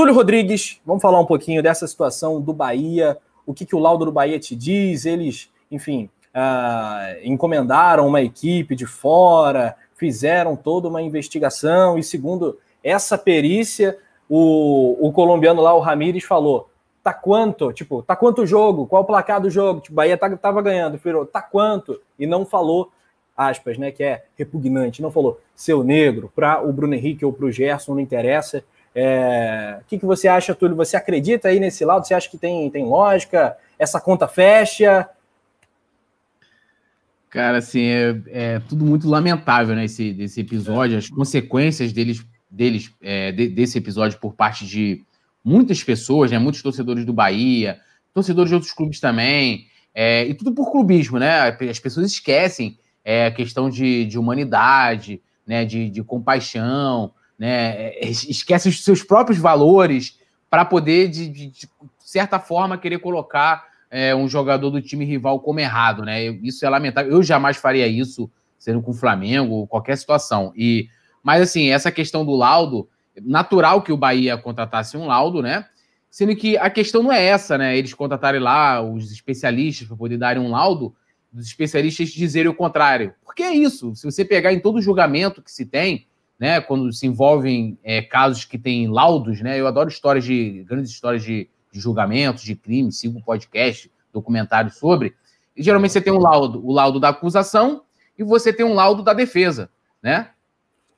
Túlio Rodrigues, vamos falar um pouquinho dessa situação do Bahia, o que, que o laudo do Bahia te diz, eles, enfim, uh, encomendaram uma equipe de fora, fizeram toda uma investigação, e segundo essa perícia, o, o colombiano lá, o Ramires, falou: tá quanto? Tipo, tá quanto o jogo? Qual o placar do jogo? Tipo, Bahia tava ganhando, virou, tá quanto? E não falou, aspas, né, que é repugnante, não falou seu negro, para o Bruno Henrique ou para o Gerson, não interessa. É... O que, que você acha, Túlio? Você acredita aí nesse lado? Você acha que tem, tem lógica? Essa conta fecha? Cara, assim, é, é tudo muito lamentável, né? Esse, desse episódio, as consequências deles, deles é, de, desse episódio por parte de muitas pessoas, né? Muitos torcedores do Bahia, torcedores de outros clubes também, é, e tudo por clubismo, né? As pessoas esquecem é, a questão de, de humanidade, né? De, de compaixão, né? É, esquecem os seus próprios valores para poder, de, de, de, certa forma, querer colocar é, um jogador do time rival como errado, né? Isso é lamentável. Eu jamais faria isso, sendo com o Flamengo, qualquer situação. E, mas assim, essa questão do laudo natural que o Bahia contratasse um laudo, né? Sendo que a questão não é essa, né? Eles contratarem lá os especialistas para poder darem um laudo, os especialistas dizerem o contrário. Porque é isso. Se você pegar em todo julgamento que se tem, né? Quando se envolvem é, casos que têm laudos, né? Eu adoro histórias de grandes histórias de, de julgamentos, de crimes, sigo podcast, documentários sobre. E geralmente você tem um laudo, o laudo da acusação e você tem um laudo da defesa, né?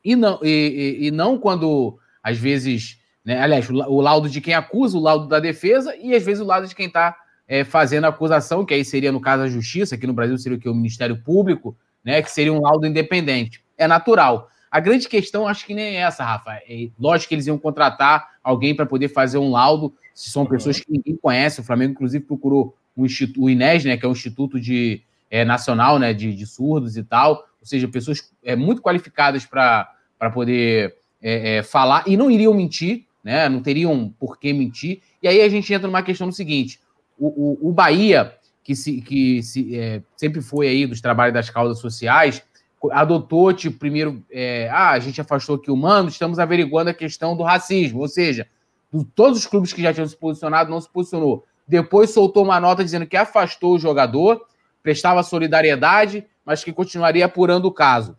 E não, e, e, e não quando às vezes, né, aliás, o, laudo de quem acusa, o laudo da defesa, e às vezes o laudo de quem está é, fazendo a acusação, que aí seria, no caso, a justiça, aqui no Brasil seria o que? O Ministério Público, né? Que seria um laudo independente. É natural. A grande questão, acho que nem é essa, Rafa. É, lógico que eles iam contratar alguém para poder fazer um laudo, se são pessoas que ninguém conhece. O Flamengo, inclusive, procurou o, Instituto, o INES, né, que é um instituto de, é, nacional né, de, de surdos e tal, ou seja, pessoas é, muito qualificadas para poder é, é, falar e não iriam mentir, né? Não teriam por que mentir. E aí a gente entra numa questão do seguinte: o, o, o Bahia, que, se, que se, é, sempre foi aí dos trabalhos das causas sociais, adotou, tipo, primeiro, é, ah, a gente afastou aqui o mando, estamos averiguando a questão do racismo, ou seja, do, todos os clubes que já tinham se posicionado, não se posicionou. Depois soltou uma nota dizendo que afastou o jogador, prestava solidariedade, mas que continuaria apurando o caso.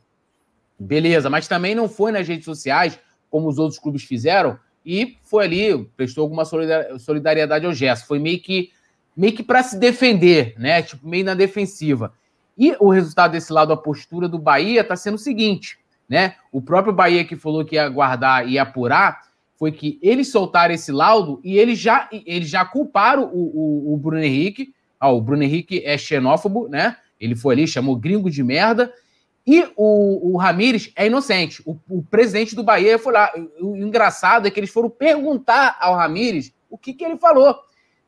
Beleza, mas também não foi nas redes sociais, como os outros clubes fizeram, e foi ali, prestou alguma solidariedade ao gesto. Foi meio que meio que para se defender, né? Tipo, meio na defensiva. E o resultado desse lado, a postura do Bahia, está sendo o seguinte, né? O próprio Bahia que falou que ia guardar e apurar, foi que eles soltaram esse laudo e eles já, eles já culparam o, o, o Bruno Henrique. Ah, o Bruno Henrique é xenófobo, né? Ele foi ali, chamou gringo de merda, e o, o Ramires é inocente. O, o, presidente do Bahia foi lá. O, o, engraçado é que eles foram perguntar ao Ramires o que, que ele falou.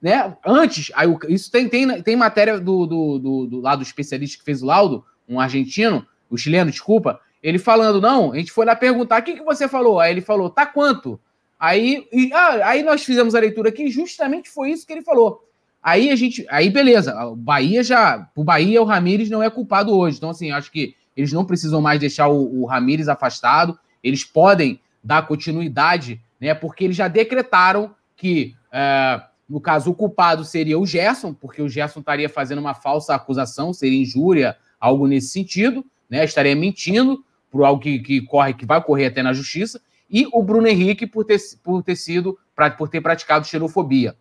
Né? Antes, aí, isso tem, tem, tem matéria do, do, do, do lado especialista que fez o laudo, um argentino, o chileno, desculpa, ele falando, não, a gente foi lá perguntar, o que, que você falou? Aí ele falou, tá quanto? Aí, e, ah, aí nós fizemos a leitura aqui, justamente foi isso que ele falou. Aí a gente, aí beleza, o Bahia já, o Bahia, o Ramires não é culpado hoje, então assim, acho que eles não precisam mais deixar o, o Ramires afastado, eles podem dar continuidade, né? Porque eles já decretaram que, é, no caso, o culpado seria o Gerson, porque o Gerson estaria fazendo uma falsa acusação, seria injúria, algo nesse sentido, né? Estaria mentindo por algo que, que corre, que vai correr até na justiça, e o Bruno Henrique por ter, por ter sido, por ter praticado xenofobia.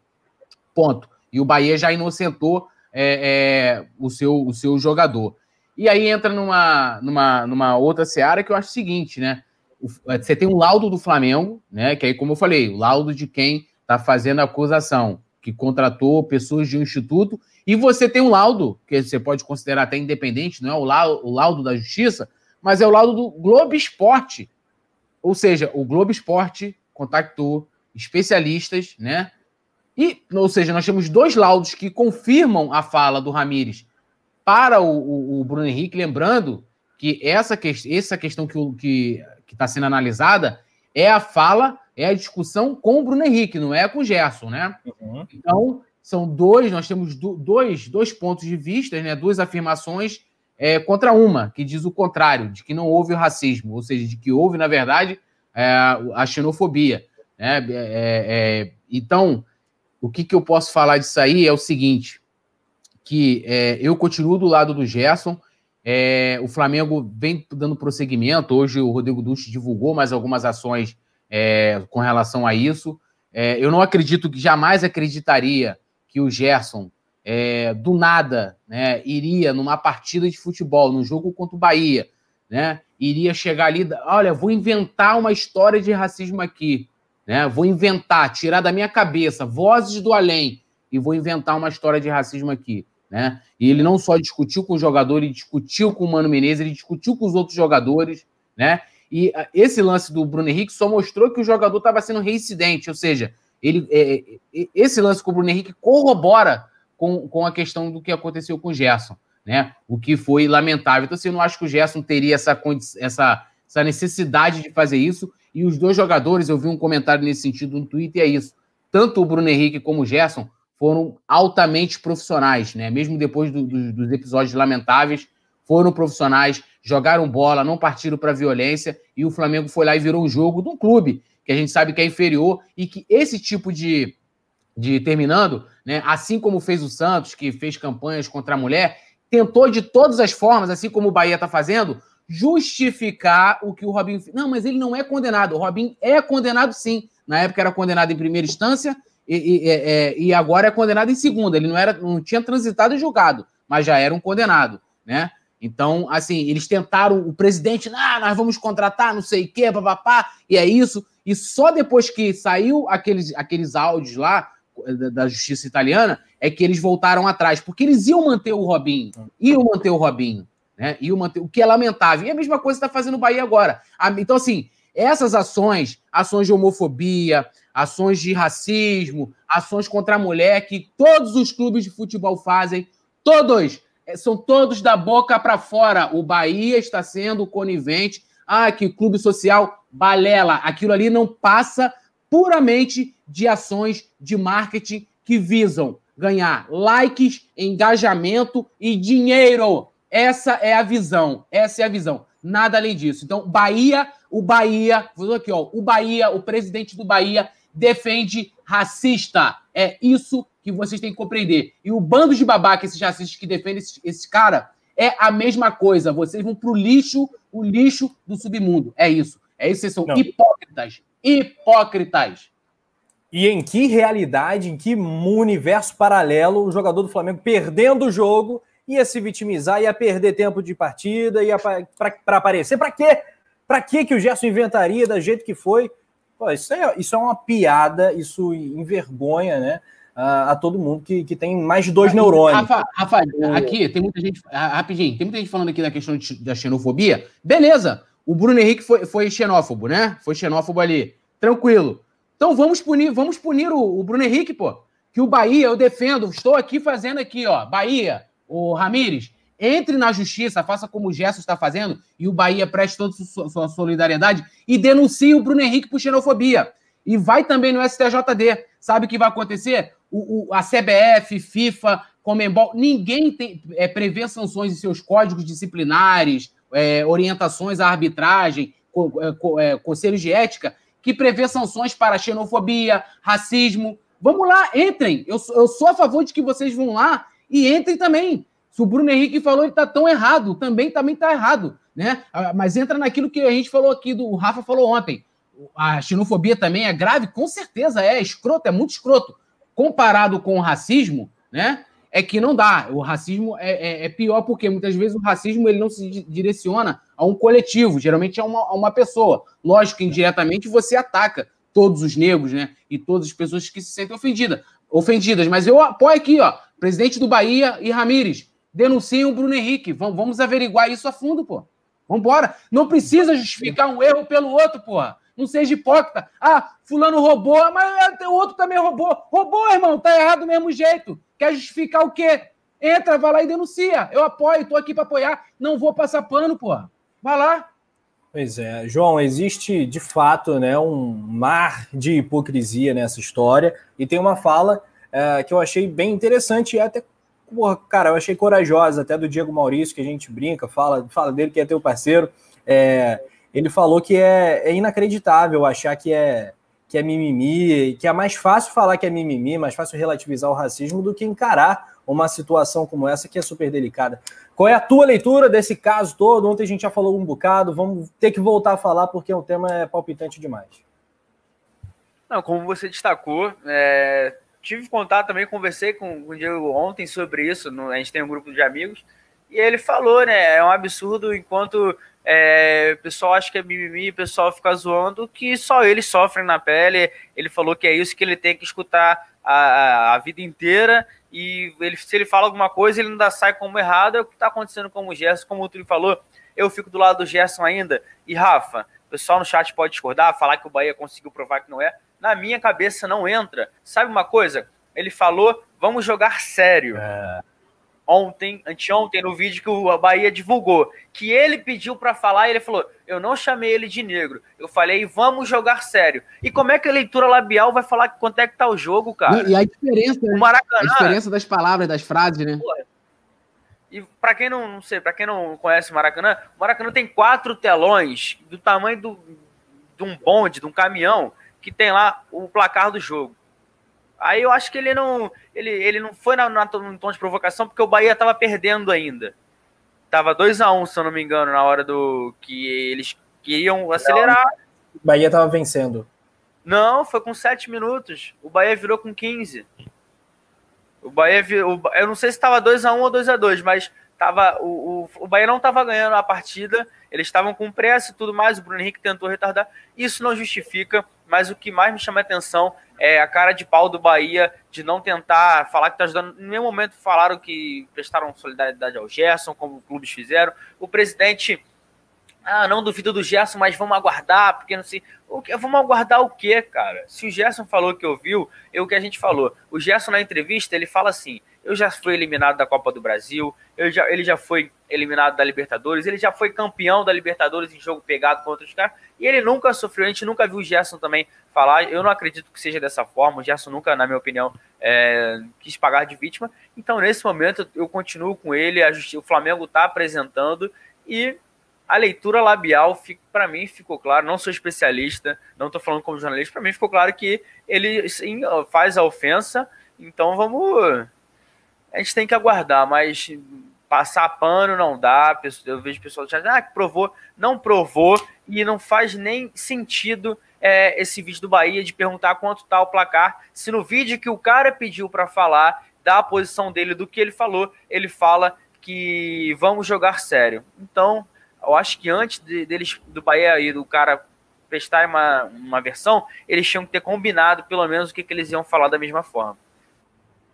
Ponto. E o Bahia já inocentou é, é, o, seu, o seu jogador. E aí entra numa, numa, numa outra seara que eu acho o seguinte, né? É, você tem um laudo do Flamengo, né? Que aí, como eu falei, o laudo de quem está fazendo a acusação, que contratou pessoas de um instituto, e você tem um laudo, que você pode considerar até independente, não é o laudo, o laudo da justiça, mas é o laudo do Globo Esporte. Ou seja, o Globo Esporte contactou especialistas, né? E, ou seja, nós temos dois laudos que confirmam a fala do Ramires para o, o, o Bruno Henrique, lembrando que essa, que, essa questão que está que, que tá sendo analisada é a fala, é a discussão com o Bruno Henrique, não é com o Gerson, né? Uhum. Então, são dois, nós temos dois, dois pontos de vista, né? duas afirmações é, contra uma, que diz o contrário, de que não houve o racismo, ou seja, de que houve, na verdade, é, a xenofobia. Né? É, é, então, o que, que eu posso falar disso aí é o seguinte: que é, eu continuo do lado do Gerson. É, o Flamengo vem dando prosseguimento. Hoje o Rodrigo Dutti divulgou mais algumas ações é, com relação a isso. É, eu não acredito que jamais acreditaria que o Gerson, é, do nada, né, iria numa partida de futebol, num jogo contra o Bahia, né, iria chegar ali, olha, vou inventar uma história de racismo aqui, né, vou inventar, tirar da minha cabeça vozes do além e vou inventar uma história de racismo aqui. Né? E ele não só discutiu com o jogador, ele discutiu com o Mano Menezes, ele discutiu com os outros jogadores, né? E ah, esse lance do Bruno Henrique só mostrou que o jogador estava sendo reincidente, ou seja, ele, é, é, esse lance com o Bruno Henrique corrobora com, com a questão do que aconteceu com o Gerson, né? O que foi lamentável. Então, assim, eu não acho que o Gerson teria essa, essa, essa necessidade de fazer isso. E os dois jogadores, eu vi um comentário nesse sentido no Twitter, é isso. Tanto o Bruno Henrique como o Gerson foram altamente profissionais, né? Mesmo depois do, do, dos episódios lamentáveis, foram profissionais, jogaram bola, não partiram para violência e o Flamengo foi lá e virou um jogo de um clube que a gente sabe que é inferior e que esse tipo de, de terminando, né? Assim como fez o Santos, que fez campanhas contra a mulher, tentou de todas as formas, assim como o Bahia está fazendo, justificar o que o Robinho. Não, mas ele não é condenado. O Robinho é condenado sim. Na época era condenado em primeira instância, e, e, é, é, e, agora é condenado em segunda. Ele não era, não tinha transitado e julgado, mas já era um condenado, né? Então, assim, eles tentaram, o presidente, ah, nós vamos contratar, não sei o quê, papapá, e é isso. E só depois que saiu aqueles, aqueles áudios lá da, da justiça italiana, é que eles voltaram atrás, porque eles iam manter o Robinho, iam manter o Robinho, né? Iam manter, o que é lamentável. E a mesma coisa está fazendo o Bahia agora. Então, assim, essas ações, ações de homofobia, ações de racismo, ações contra a mulher que todos os clubes de futebol fazem, todos, são todos da boca para fora. O Bahia está sendo conivente. Ah, que clube social balela. Aquilo ali não passa puramente de ações de marketing que visam ganhar likes, engajamento e dinheiro. Essa é a visão. Essa é a visão. Nada além disso. Então, Bahia, o Bahia, vou aqui, ó, o Bahia, o presidente do Bahia defende racista. É isso que vocês têm que compreender. E o bando de babaca, esses racistas que defendem esse, esse cara, é a mesma coisa. Vocês vão pro lixo, o lixo do submundo. É isso. É isso, vocês são Não. hipócritas. Hipócritas. E em que realidade, em que universo paralelo o jogador do Flamengo perdendo o jogo ia se vitimizar, ia perder tempo de partida, ia para aparecer. Para quê? Para que que o Gerson inventaria da jeito que foi? Pô, isso, é, isso é uma piada, isso envergonha, né? A, a todo mundo que, que tem mais de dois ah, neurônios. Rafa, Rafa, aqui tem muita gente. Rapidinho, tem muita gente falando aqui da questão de, da xenofobia. Beleza, o Bruno Henrique foi, foi xenófobo, né? Foi xenófobo ali. Tranquilo. Então vamos punir, vamos punir o, o Bruno Henrique, pô. Que o Bahia, eu defendo, estou aqui fazendo aqui, ó. Bahia, o Ramires, entre na justiça, faça como o Gerson está fazendo, e o Bahia preste toda sua solidariedade e denuncie o Bruno Henrique por xenofobia. E vai também no STJD. Sabe o que vai acontecer? O, o, a CBF, FIFA, Comembol, ninguém tem, é, prevê sanções em seus códigos disciplinares, é, orientações à arbitragem, co, é, é, conselhos de ética, que prevê sanções para xenofobia, racismo. Vamos lá, entrem. Eu, eu sou a favor de que vocês vão lá e entrem também. Se o Bruno Henrique falou, ele está tão errado, também também está errado, né? Ah, mas entra naquilo que a gente falou aqui, do, o Rafa falou ontem. A xenofobia também é grave, com certeza é escroto, é muito escroto. Comparado com o racismo, né? É que não dá. O racismo é, é, é pior porque muitas vezes o racismo ele não se direciona a um coletivo, geralmente a uma, a uma pessoa. Lógico indiretamente você ataca todos os negros, né? E todas as pessoas que se sentem ofendidas. ofendidas. Mas eu apoio aqui, ó, presidente do Bahia e Ramires denunciem o Bruno Henrique. Vamos averiguar isso a fundo, pô. Vambora. Não precisa justificar um erro pelo outro, porra. Não seja hipócrita. Ah, fulano roubou, mas o outro também roubou. Roubou, irmão, tá errado do mesmo jeito. Quer justificar o quê? Entra, vai lá e denuncia. Eu apoio, tô aqui para apoiar. Não vou passar pano, porra. Vai lá. Pois é, João, existe de fato né, um mar de hipocrisia nessa história, e tem uma fala é, que eu achei bem interessante e até porra, cara, eu achei corajosa, até do Diego Maurício, que a gente brinca, fala, fala dele que é teu parceiro. É, ele falou que é, é, inacreditável achar que é, que é mimimi, que é mais fácil falar que é mimimi, mais fácil relativizar o racismo do que encarar uma situação como essa que é super delicada. Qual é a tua leitura desse caso todo? Ontem a gente já falou um bocado, vamos ter que voltar a falar porque o tema é palpitante demais. Não, como você destacou, é, tive contato também, conversei com, com o Diego ontem sobre isso, no, a gente tem um grupo de amigos, e ele falou, né, é um absurdo enquanto é, o pessoal acha que é mimimi, o pessoal fica zoando, que só eles sofrem na pele, ele falou que é isso que ele tem que escutar a, a vida inteira, e ele, se ele fala alguma coisa, ele ainda sai como errado, é o que está acontecendo com o Gerson, como o Túlio falou, eu fico do lado do Gerson ainda, e Rafa, o pessoal no chat pode discordar, falar que o Bahia conseguiu provar que não é, na minha cabeça não entra. Sabe uma coisa? Ele falou, vamos jogar sério. É. Ontem, anteontem, no vídeo que o Bahia divulgou, que ele pediu para falar, ele falou: Eu não chamei ele de negro. Eu falei, vamos jogar sério. E como é que a leitura labial vai falar quanto é que tá o jogo, cara? E, e a diferença, o Maracanã, a diferença das palavras, das frases, né? e para quem não, não sei, para quem não conhece o Maracanã, o Maracanã tem quatro telões do tamanho do, de um bonde, de um caminhão que tem lá o placar do jogo. Aí eu acho que ele não, ele, ele não foi na, na, no tom de provocação porque o Bahia estava perdendo ainda. Tava 2 a 1 um, se eu não me engano, na hora do que eles queriam acelerar. o Bahia estava vencendo. Não, foi com 7 minutos. O Bahia virou com 15. O Bahia, virou, eu não sei se estava 2 a 1 ou 2 a 2, mas tava o, o, o Bahia não estava ganhando a partida. Eles estavam com pressa e tudo mais. O Bruno Henrique tentou retardar. Isso não justifica mas o que mais me chama a atenção é a cara de pau do Bahia de não tentar falar que está ajudando. Em nenhum momento falaram que prestaram solidariedade ao Gerson, como clubes fizeram. O presidente, ah, não duvido do Gerson, mas vamos aguardar, porque não sei. O que, vamos aguardar o quê, cara? Se o Gerson falou que ouviu, é o que a gente falou. O Gerson, na entrevista, ele fala assim: eu já fui eliminado da Copa do Brasil, já, ele já foi eliminado da Libertadores, ele já foi campeão da Libertadores em jogo pegado contra os caras, e ele nunca sofreu, a gente nunca viu o Gerson também falar, eu não acredito que seja dessa forma, o Gerson nunca, na minha opinião, é, quis pagar de vítima, então nesse momento eu continuo com ele, o Flamengo está apresentando, e a leitura labial, para mim, ficou claro, não sou especialista, não estou falando como jornalista, para mim ficou claro que ele sim, faz a ofensa, então vamos a gente tem que aguardar, mas passar pano não dá. Eu vejo pessoas dizendo, ah, que provou, não provou, e não faz nem sentido é, esse vídeo do Bahia de perguntar quanto tá o placar, se no vídeo que o cara pediu para falar, da posição dele, do que ele falou, ele fala que vamos jogar sério. Então, eu acho que antes de, deles, do Bahia e do cara prestar uma, uma versão, eles tinham que ter combinado pelo menos o que, que eles iam falar da mesma forma.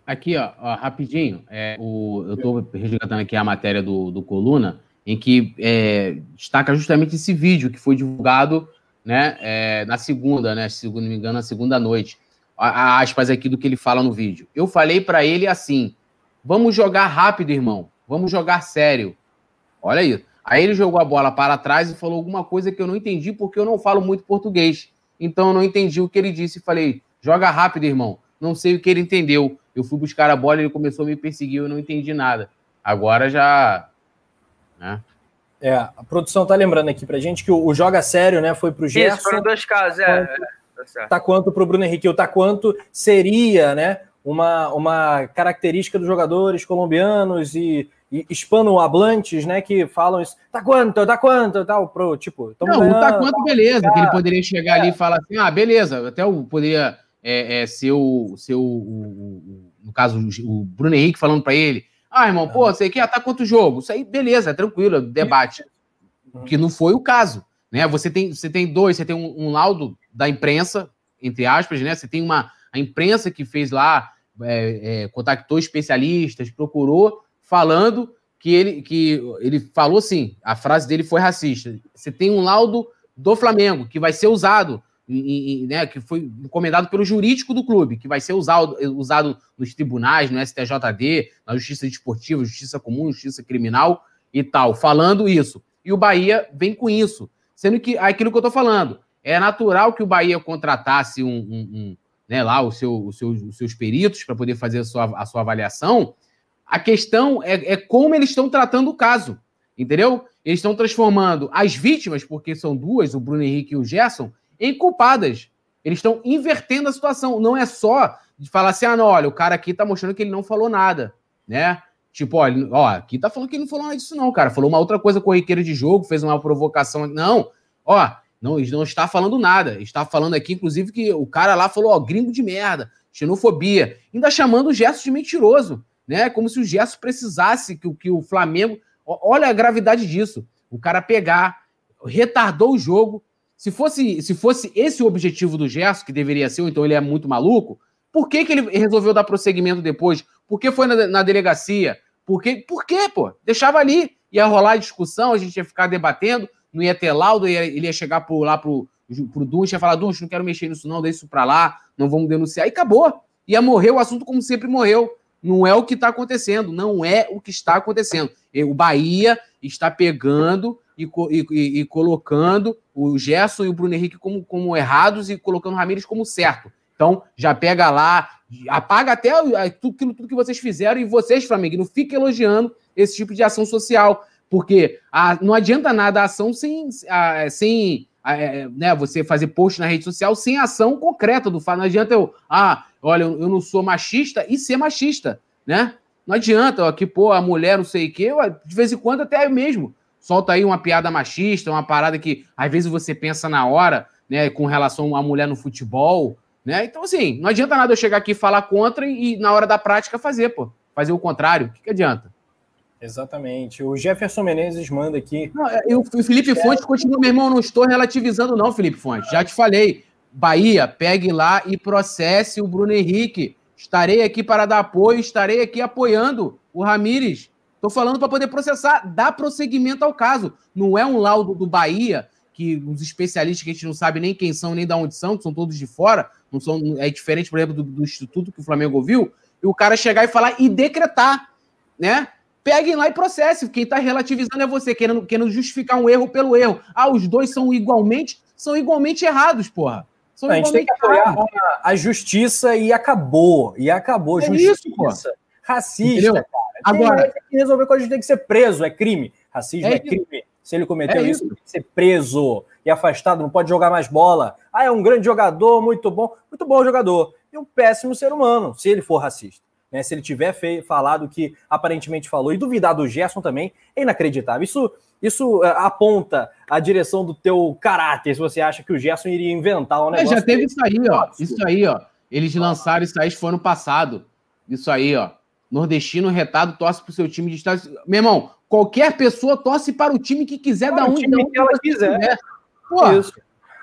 Aqui, ó, ó rapidinho, é, o, eu estou resgatando aqui a matéria do, do Coluna, em que é, destaca justamente esse vídeo que foi divulgado né, é, na segunda, né, se não me engano, na segunda noite. A, a aspas aqui do que ele fala no vídeo. Eu falei para ele assim: vamos jogar rápido, irmão, vamos jogar sério. Olha aí. Aí ele jogou a bola para trás e falou alguma coisa que eu não entendi, porque eu não falo muito português. Então eu não entendi o que ele disse e falei: joga rápido, irmão. Não sei o que ele entendeu. Eu fui buscar a bola, ele começou a me perseguir, eu não entendi nada. Agora já. Né? É, a produção tá lembrando aqui pra gente que o, o Joga Sério, né, foi pro Gerson. Isso, foram dois casos, é. Tá, tá quanto pro Bruno Henrique, o tá quanto seria, né, uma, uma característica dos jogadores colombianos e, e hispanohablantes, né, que falam isso, tá quanto, tá quanto, tal, pro, tipo... Não, ganhando, tá quanto, beleza, que ele poderia chegar é. ali e falar assim, ah, beleza, até eu poderia é, é, ser, o, ser o, o, o, no caso, o Bruno Henrique falando para ele, ah, irmão, pô, você quer tá quanto jogo? Isso aí, beleza, é tranquilo, é debate. Uhum. Que não foi o caso, né? Você tem, você tem dois, você tem um, um laudo da imprensa, entre aspas, né? Você tem uma a imprensa que fez lá, é, é, contactou especialistas, procurou, falando que ele, que ele falou assim, a frase dele foi racista. Você tem um laudo do Flamengo que vai ser usado e, e, né, que foi encomendado pelo jurídico do clube, que vai ser usado, usado nos tribunais, no STJD, na Justiça Desportiva, Justiça Comum, Justiça Criminal e tal, falando isso. E o Bahia vem com isso. Sendo que aquilo que eu estou falando, é natural que o Bahia contratasse um, um, um né, lá o seu, o seu, os seus peritos para poder fazer a sua, a sua avaliação. A questão é, é como eles estão tratando o caso, entendeu? Eles estão transformando as vítimas, porque são duas, o Bruno Henrique e o Gerson, em culpadas. Eles estão invertendo a situação. Não é só de falar assim, ah, não, olha, o cara aqui tá mostrando que ele não falou nada, né? Tipo, ó, ó, aqui tá falando que ele não falou nada disso, não, cara. Falou uma outra coisa corriqueira de jogo, fez uma provocação. Não, ó, não, não está falando nada. Está falando aqui, inclusive, que o cara lá falou, ó, gringo de merda, xenofobia. Ainda chamando o Gerson de mentiroso, né? Como se o Gerson precisasse que, que o Flamengo. Olha a gravidade disso. O cara pegar, retardou o jogo. Se fosse, se fosse esse o objetivo do Gerson, que deveria ser, ou então ele é muito maluco, por que, que ele resolveu dar prosseguimento depois? Por que foi na, na delegacia? Por, que, por quê, pô? Deixava ali, ia rolar discussão, a gente ia ficar debatendo, não ia ter laudo, ia, ele ia chegar por, lá pro, pro Dunch, ia falar, Dunch, não quero mexer nisso não, deixa isso pra lá, não vamos denunciar, e acabou. Ia morrer o assunto como sempre morreu. Não é o que está acontecendo, não é o que está acontecendo. O Bahia está pegando e, e, e, colocando o Gerson e o Bruno Henrique como, como errados e colocando o Ramires como certo. Então, já pega lá, apaga até tudo, tudo que vocês fizeram e vocês, Flamengo, não fiquem elogiando esse tipo de ação social, porque a, não adianta nada a ação sem, a, sem a, é, né, você fazer post na rede social sem ação concreta do fato. Não adianta eu, ah, olha, eu não sou machista e ser machista, né? Não adianta, ó, que, pô, a mulher não sei o quê, de vez em quando até mesmo solta aí uma piada machista, uma parada que às vezes você pensa na hora, né, com relação à mulher no futebol, né? Então, assim, não adianta nada eu chegar aqui e falar contra e, na hora da prática fazer, pô. Fazer o contrário. O que, que adianta? Exatamente. O Jefferson Menezes manda aqui. Não, é, o Felipe Fontes continua, meu irmão, não estou relativizando, não, Felipe Fontes. Já te falei. Bahia, pegue lá e processe o Bruno Henrique. Estarei aqui para dar apoio, estarei aqui apoiando o Ramires. Estou falando para poder processar, dar prosseguimento ao caso. Não é um laudo do Bahia, que os especialistas que a gente não sabe nem quem são, nem de onde são, que são todos de fora, não são, é diferente, por exemplo, do, do instituto que o Flamengo ouviu, e o cara chegar e falar e decretar, né? Peguem lá e processe. Quem está relativizando é você, querendo, querendo justificar um erro pelo erro. Ah, os dois são igualmente, são igualmente errados, porra. São a gente tem que apoiar a, a, justiça e acabou. E acabou. É justiça. Isso, porra. Racista, Entendeu? cara. Agora, tem que resolver coisa, tem que ser preso, é crime. Racismo é, é crime. Se ele cometeu é isso, isso, tem que ser preso e afastado, não pode jogar mais bola. Ah, é um grande jogador, muito bom, muito bom jogador. E um péssimo ser humano, se ele for racista. Né? Se ele tiver falado o que aparentemente falou e duvidar do Gerson também, é inacreditável. Isso, isso uh, aponta a direção do teu caráter, se você acha que o Gerson iria inventar um negócio. É, já teve isso aí, ó. Isso aí, ó. Eles lançaram isso aí, foi ano passado. Isso aí, ó. Nordestino retado torce pro seu time de estado. Meu irmão, qualquer pessoa torce para o time que quiser, para da onde, time que ela quiser. quiser. Pô, Isso.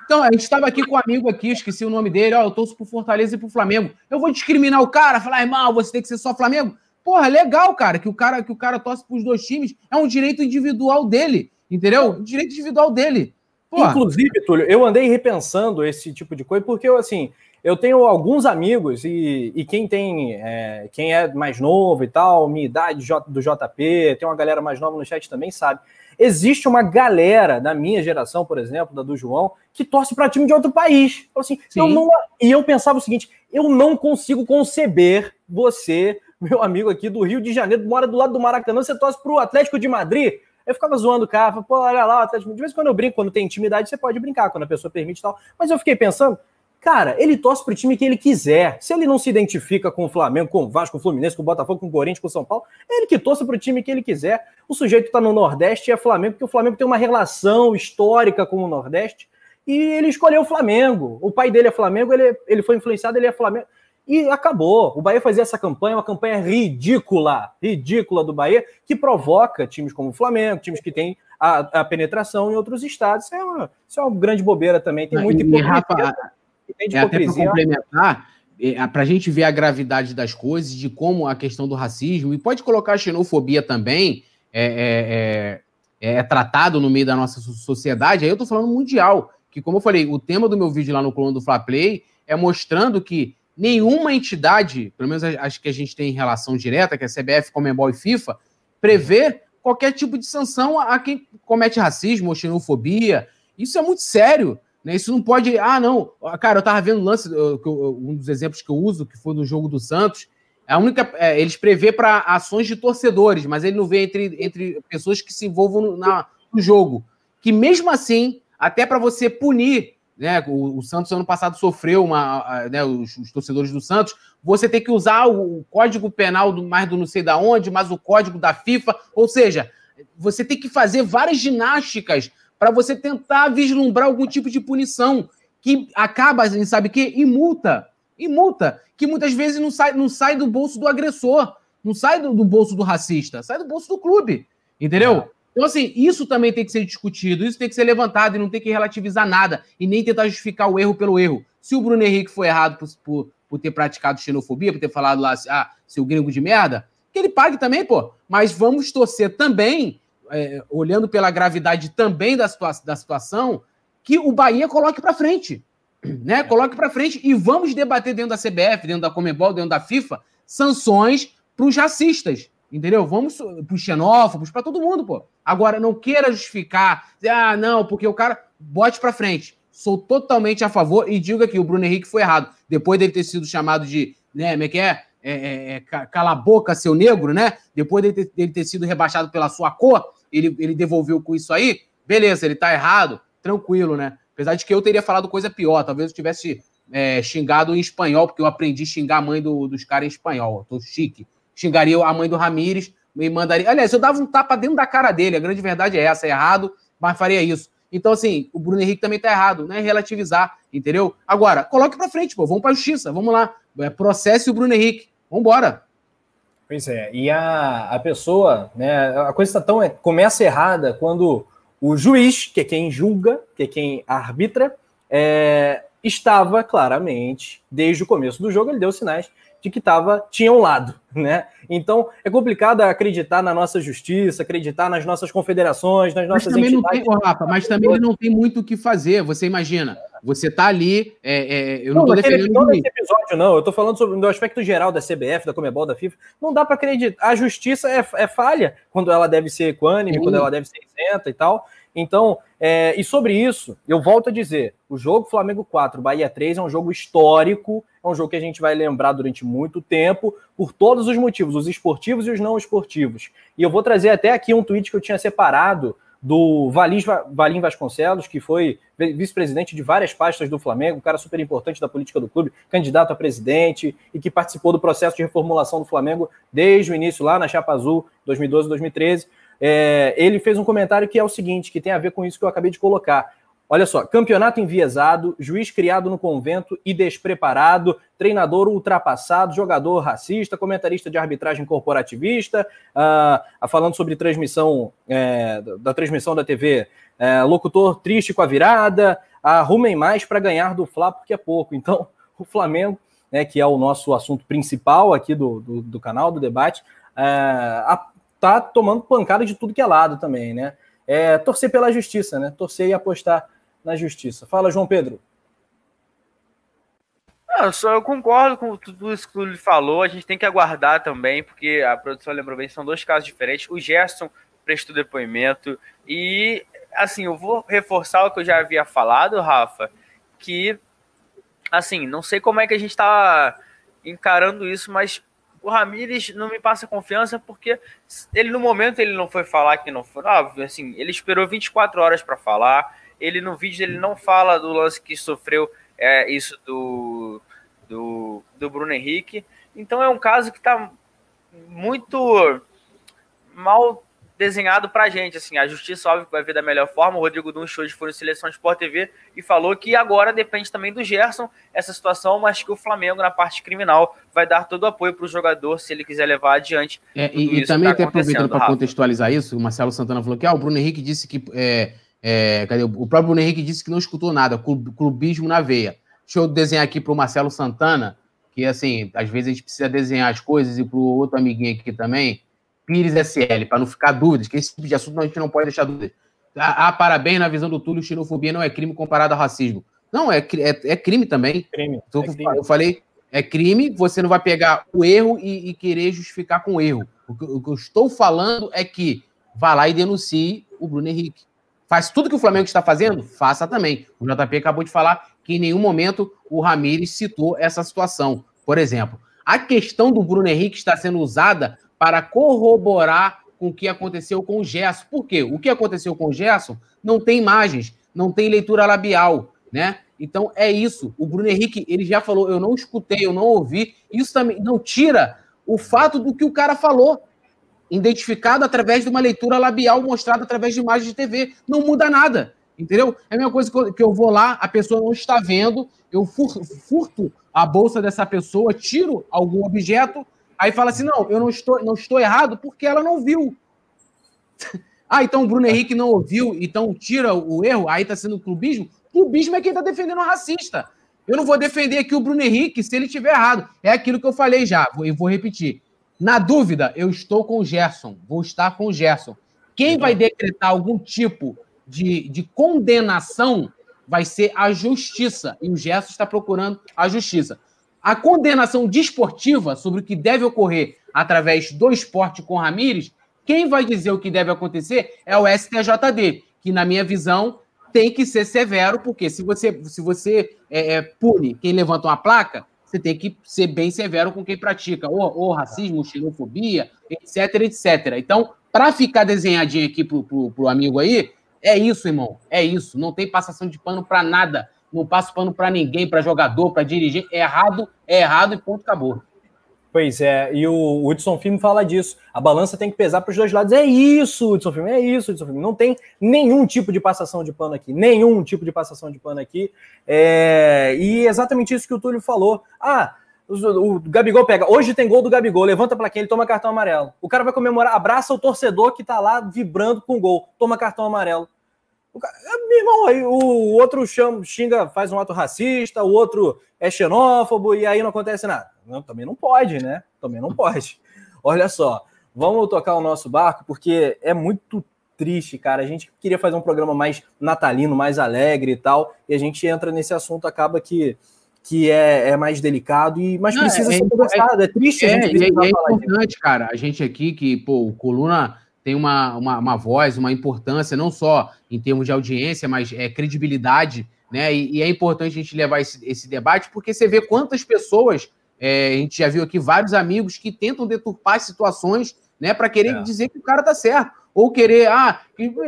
Então, a gente estava aqui com um amigo aqui, esqueci o nome dele, ó, eu torço pro Fortaleza e pro Flamengo. Eu vou discriminar o cara, falar, irmão, você tem que ser só Flamengo. Porra, legal, cara, que o cara que o cara torce pros dois times, é um direito individual dele, entendeu? Um direito individual dele. Porra. Inclusive, Túlio, eu andei repensando esse tipo de coisa, porque eu, assim, eu tenho alguns amigos e, e quem tem, é, quem é mais novo e tal, minha idade do JP, tem uma galera mais nova no chat também, sabe? Existe uma galera da minha geração, por exemplo, da do João, que torce para time de outro país. Então, assim, eu não, e eu pensava o seguinte: eu não consigo conceber você, meu amigo aqui do Rio de Janeiro, mora do lado do Maracanã, você torce para o Atlético de Madrid. Eu ficava zoando o cara, pô, olha lá, Atlético. De vez em quando eu brinco, quando tem intimidade, você pode brincar, quando a pessoa permite e tal. Mas eu fiquei pensando, Cara, ele torce pro time que ele quiser. Se ele não se identifica com o Flamengo, com o Vasco, com o Fluminense, com o Botafogo, com o Corinthians, com o São Paulo, é ele que torce pro time que ele quiser. O sujeito tá no Nordeste e é Flamengo, porque o Flamengo tem uma relação histórica com o Nordeste e ele escolheu o Flamengo. O pai dele é Flamengo, ele, ele foi influenciado, ele é Flamengo. E acabou. O Bahia fazia essa campanha, uma campanha ridícula, ridícula do Bahia, que provoca times como o Flamengo, times que têm a, a penetração em outros estados. Isso é uma, isso é uma grande bobeira também. Tem muito hipocrisia é, até para complementar, é, para a gente ver a gravidade das coisas, de como a questão do racismo, e pode colocar a xenofobia também, é, é, é, é tratado no meio da nossa sociedade, aí eu estou falando mundial, que como eu falei, o tema do meu vídeo lá no coluna do Fla Play é mostrando que nenhuma entidade, pelo menos acho que a gente tem relação direta, que é CBF, Comembol e FIFA, prevê qualquer tipo de sanção a quem comete racismo ou xenofobia. Isso é muito sério. Né? Isso não pode. Ah, não. Cara, eu tava vendo um lance, um dos exemplos que eu uso, que foi no jogo do Santos. A única, é, eles prevê para ações de torcedores, mas ele não vê entre, entre pessoas que se envolvam no, na, no jogo. Que mesmo assim, até para você punir né? O, o Santos ano passado sofreu uma, né, os, os, torcedores do Santos. Você tem que usar o, o código penal do mais do não sei da onde, mais o código da FIFA, ou seja, você tem que fazer várias ginásticas para você tentar vislumbrar algum tipo de punição que acaba, sabe que, e multa, e multa, que muitas vezes não sai, não sai do bolso do agressor, não sai do, do bolso do racista, sai do bolso do clube, entendeu? Então, assim, isso também tem que ser discutido, isso tem que ser levantado e não tem que relativizar nada e nem tentar justificar o erro pelo erro. Se o Bruno Henrique foi errado por, por, por ter praticado xenofobia, por ter falado lá, ah, seu gringo de merda, que ele pague também, pô. Mas vamos torcer também, é, olhando pela gravidade também da, situa da situação, que o Bahia coloque para frente. Né? Coloque para frente e vamos debater dentro da CBF, dentro da Comebol, dentro da FIFA, sanções para os racistas. Entendeu? Vamos para os xenófobos, para todo mundo, pô. Agora, não queira justificar, ah, não, porque o cara bote para frente. Sou totalmente a favor e diga que o Bruno Henrique foi errado. Depois dele ter sido chamado de, né, como é que é? É, é, é cala a boca, seu negro, né? Depois dele ter, dele ter, sido rebaixado pela sua cor, ele, ele devolveu com isso aí. Beleza, ele tá errado, tranquilo, né? Apesar de que eu teria falado coisa pior, talvez eu tivesse é, xingado em espanhol, porque eu aprendi a xingar a mãe do, dos caras em espanhol. Eu tô chique xingaria a mãe do Ramires, me mandaria. Aliás, eu dava um tapa dentro da cara dele, a grande verdade é essa, é errado, mas faria isso. Então, assim, o Bruno Henrique também tá errado, não é relativizar, entendeu? Agora, coloque pra frente, pô, vamos pra justiça, vamos lá. É, processe o Bruno Henrique, vambora. Pois é, e a, a pessoa, né, a coisa tá tão, é, começa errada quando o juiz, que é quem julga, que é quem arbitra, é, estava claramente, desde o começo do jogo, ele deu sinais de que tava, tinha um lado, né? Então é complicado acreditar na nossa justiça, acreditar nas nossas confederações, nas nossas mas também entidades. Não tem, Rafa, mas também ele não tem muito o que fazer. Você imagina, você tá ali, é, é, eu não, não tô defendendo não nesse episódio, não. Eu tô falando sobre o aspecto geral da CBF, da Comebol, da FIFA. Não dá para acreditar. A justiça é, é, falha quando ela deve ser equânime, Sim. quando ela deve ser isenta e tal. Então, é, e sobre isso, eu volto a dizer: o jogo Flamengo 4, Bahia 3 é um jogo histórico, é um jogo que a gente vai lembrar durante muito tempo, por todos os motivos, os esportivos e os não esportivos. E eu vou trazer até aqui um tweet que eu tinha separado do Valim Vasconcelos, que foi vice-presidente de várias pastas do Flamengo, um cara super importante da política do clube, candidato a presidente e que participou do processo de reformulação do Flamengo desde o início, lá na Chapa Azul, 2012, 2013. É, ele fez um comentário que é o seguinte, que tem a ver com isso que eu acabei de colocar. Olha só, campeonato enviesado, juiz criado no convento e despreparado, treinador ultrapassado, jogador racista, comentarista de arbitragem corporativista, uh, falando sobre transmissão é, da transmissão da TV, é, locutor triste com a virada, arrumem mais para ganhar do Fla porque é pouco. Então, o Flamengo, né, que é o nosso assunto principal aqui do, do, do canal, do debate, é, a, tá tomando pancada de tudo que é lado também, né? É, torcer pela justiça, né? Torcer e apostar na justiça. Fala, João Pedro. Não, só eu concordo com tudo isso que ele falou. A gente tem que aguardar também, porque a produção lembrou bem, são dois casos diferentes. O Gerson prestou depoimento e, assim, eu vou reforçar o que eu já havia falado, Rafa, que, assim, não sei como é que a gente está encarando isso, mas o Ramires não me passa confiança porque ele no momento ele não foi falar que não foi, ah, assim, ele esperou 24 horas para falar. Ele no vídeo ele não fala do lance que sofreu é, isso do, do, do Bruno Henrique. Então é um caso que está muito mal desenhado pra gente, assim, a justiça óbvio que vai ver da melhor forma, o Rodrigo Dunch hoje foi no Seleção Sport TV e falou que agora depende também do Gerson essa situação, mas que o Flamengo na parte criminal vai dar todo o apoio para o jogador se ele quiser levar adiante. É, e, e também tá até aproveitando para contextualizar isso, o Marcelo Santana falou que ah, o Bruno Henrique disse que é, é, cadê? O próprio Bruno Henrique disse que não escutou nada, clubismo na veia. Deixa eu desenhar aqui para o Marcelo Santana, que assim, às vezes a gente precisa desenhar as coisas, e para o outro amiguinho aqui também, Pires SL, para não ficar dúvidas, que esse tipo de assunto a gente não pode deixar dúvidas. Ah, ah, parabéns, na visão do Túlio, xenofobia não é crime comparado ao racismo. Não, é, é, é crime também. Crime, então, é crime. Eu falei, é crime, você não vai pegar o erro e, e querer justificar com o erro. O que, o que, eu estou falando é que vá lá e denuncie o Bruno Henrique. Faz tudo que o Flamengo está fazendo? Faça também. O JP acabou de falar que em nenhum momento o Ramires citou essa situação. Por exemplo, a questão do Bruno Henrique está sendo usada para corroborar com o que aconteceu com o Gerson. Por quê? O que aconteceu com o Gerson não tem imagens, não tem leitura labial, né? Então é isso. O Bruno Henrique, ele já falou, eu não escutei, eu não ouvi. Isso também não tira o fato do que o cara falou, identificado através de uma leitura labial mostrada através de imagens de TV. Não muda nada. Entendeu? É a mesma coisa que eu vou lá, a pessoa não está vendo, eu furto a bolsa dessa pessoa, tiro algum objeto, aí fala assim: não, eu não estou, não estou errado porque ela não viu. ah, então o Bruno Henrique não ouviu, então tira o erro, aí está sendo clubismo. Clubismo é quem está defendendo o racista. Eu não vou defender aqui o Bruno Henrique se ele estiver errado. É aquilo que eu falei já, e vou repetir. Na dúvida, eu estou com o Gerson, vou estar com o Gerson. Quem vai decretar algum tipo de, de condenação vai ser a justiça. E o Gerson está procurando a justiça. A condenação desportiva sobre o que deve ocorrer através do esporte com Ramires, quem vai dizer o que deve acontecer é o STJD, que, na minha visão, tem que ser severo, porque se você, se você é, é, pune quem levanta uma placa, você tem que ser bem severo com quem pratica ou, racismo, xenofobia, etc, etc. Então, para ficar desenhadinho aqui pro, pro, pro amigo aí, é isso, irmão. É isso. Não tem passação de pano para nada. Não passo pano para ninguém, para jogador, para dirigir. É errado, é errado e ponto, acabou. Pois é, e o Hudson Filme fala disso. A balança tem que pesar para os dois lados. É isso, Hudson Filme, é isso, Hudson Filme. Não tem nenhum tipo de passação de pano aqui. Nenhum tipo de passação de pano aqui. É... E exatamente isso que o Túlio falou. Ah, o Gabigol pega. Hoje tem gol do Gabigol, levanta para quem ele toma cartão amarelo. O cara vai comemorar, abraça o torcedor que tá lá vibrando com o gol, toma cartão amarelo. O cara, ah, meu irmão, aí o outro chama, xinga, faz um ato racista, o outro é xenófobo e aí não acontece nada. Não, também não pode, né? Também não pode. Olha só, vamos tocar o nosso barco porque é muito triste, cara. A gente queria fazer um programa mais natalino, mais alegre e tal, e a gente entra nesse assunto, acaba que que é, é mais delicado, e mas precisa é, ser conversado. É, é, triste a gente é, é, é importante, cara. A gente aqui, que, pô, o Coluna tem uma, uma, uma, voz, uma importância, não só em termos de audiência, mas é credibilidade, né? E, e é importante a gente levar esse, esse, debate, porque você vê quantas pessoas, é, a gente já viu aqui vários amigos que tentam deturpar situações, né, para querer é. dizer que o cara tá certo. Ou querer, ah,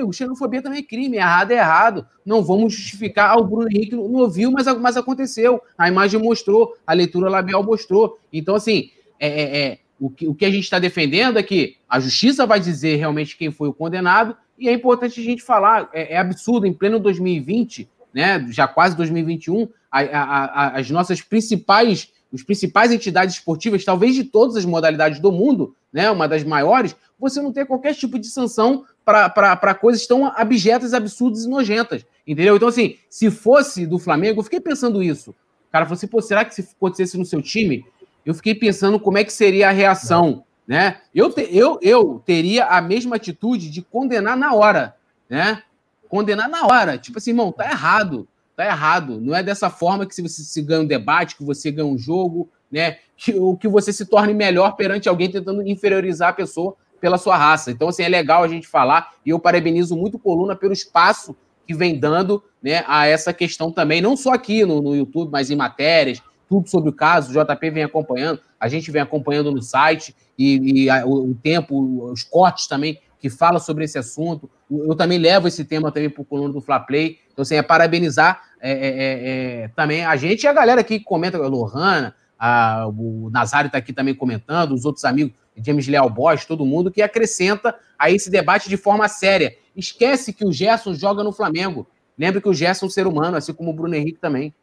o xenofobia também é crime, errado é errado. Não vamos justificar. Ah, o Bruno Henrique não ouviu, mas, mas aconteceu. A imagem mostrou, a leitura labial mostrou. Então, assim, é, é, é o, que, o que a gente está defendendo é que a justiça vai dizer realmente quem foi o condenado, e é importante a gente falar, é, é absurdo, em pleno 2020, né, já quase 2021, a, a, a, as nossas principais, os principais entidades esportivas, talvez de todas as modalidades do mundo, né, uma das maiores, você não ter qualquer tipo de sanção para coisas tão abjetas, absurdas e nojentas. Entendeu? Então, assim, se fosse do Flamengo, eu fiquei pensando isso. O cara falou assim, pô, será que se acontecesse no seu time, eu fiquei pensando como é que seria a reação, né? Eu, te, eu, eu teria a mesma atitude de condenar na hora, né? Condenar na hora. Tipo assim, irmão, tá errado. Tá errado. Não é dessa forma que você se ganha um debate, que você ganha um jogo, né? Que, ou que você se torne melhor perante alguém tentando inferiorizar a pessoa pela sua raça. Então, assim, é legal a gente falar, e eu parabenizo muito Coluna pelo espaço que vem dando né, a essa questão também, não só aqui no, no YouTube, mas em matérias, tudo sobre o caso, o JP vem acompanhando, a gente vem acompanhando no site, e, e a, o, o, tempo, os cortes também, que fala sobre esse assunto. Eu também levo esse tema também para o coluna do Fla Play. Então, assim, é parabenizar é, é, é, é também a gente e a galera aqui que comenta, a Lohana, a, o Nazário está aqui também comentando, os outros amigos, James Leal Bosch, todo mundo, que acrescenta a esse debate de forma séria. Esquece que o Gerson joga no Flamengo. Lembre que o Gerson é um ser humano, assim como o Bruno Henrique também.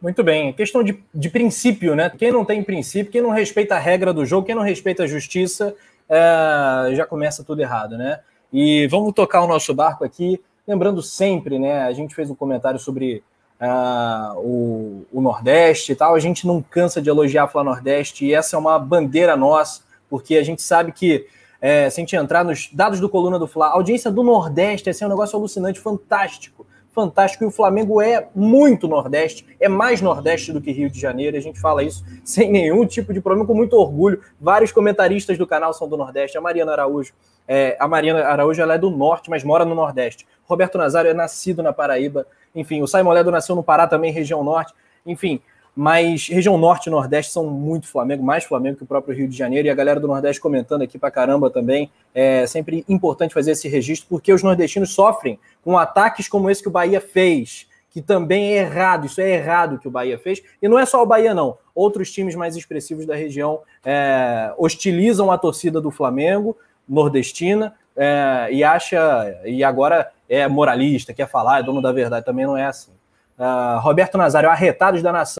Muito bem. Questão de, de princípio, né? Quem não tem princípio, quem não respeita a regra do jogo, quem não respeita a justiça, é, já começa tudo errado, né? E vamos tocar o nosso barco aqui, lembrando sempre, né? A gente fez um comentário sobre uh, o, o, Nordeste e tal. A gente não cansa de elogiar a Fla Nordeste e essa é uma bandeira nossa, porque a gente sabe que é, se a gente entrar nos dados do Coluna do Fla, a audiência do Nordeste assim, é um negócio alucinante, fantástico. Fantástico, e o Flamengo é muito Nordeste, é mais Nordeste do que Rio de Janeiro, a gente fala isso sem nenhum tipo de problema, com muito orgulho. Vários comentaristas do canal são do Nordeste, a Mariana Araújo, é, a Mariana Araújo ela é do Norte, mas mora no Nordeste. Roberto Nazário é nascido na Paraíba, enfim, o Simon Ledo nasceu no Pará também, região norte. Enfim, mas região norte e nordeste são muito Flamengo, mais Flamengo que o próprio Rio de Janeiro, e a galera do Nordeste comentando aqui pra caramba também. É sempre importante fazer esse registro, porque os nordestinos sofrem com ataques como esse que o Bahia fez, que também é errado, isso é errado que o Bahia fez, e não é só o Bahia, não. Outros times mais expressivos da região é, hostilizam a torcida do Flamengo, nordestina, é, e acha, e agora é moralista, quer falar, é dono da verdade, também não é assim. Uh, Roberto Nazário, arretados da nação.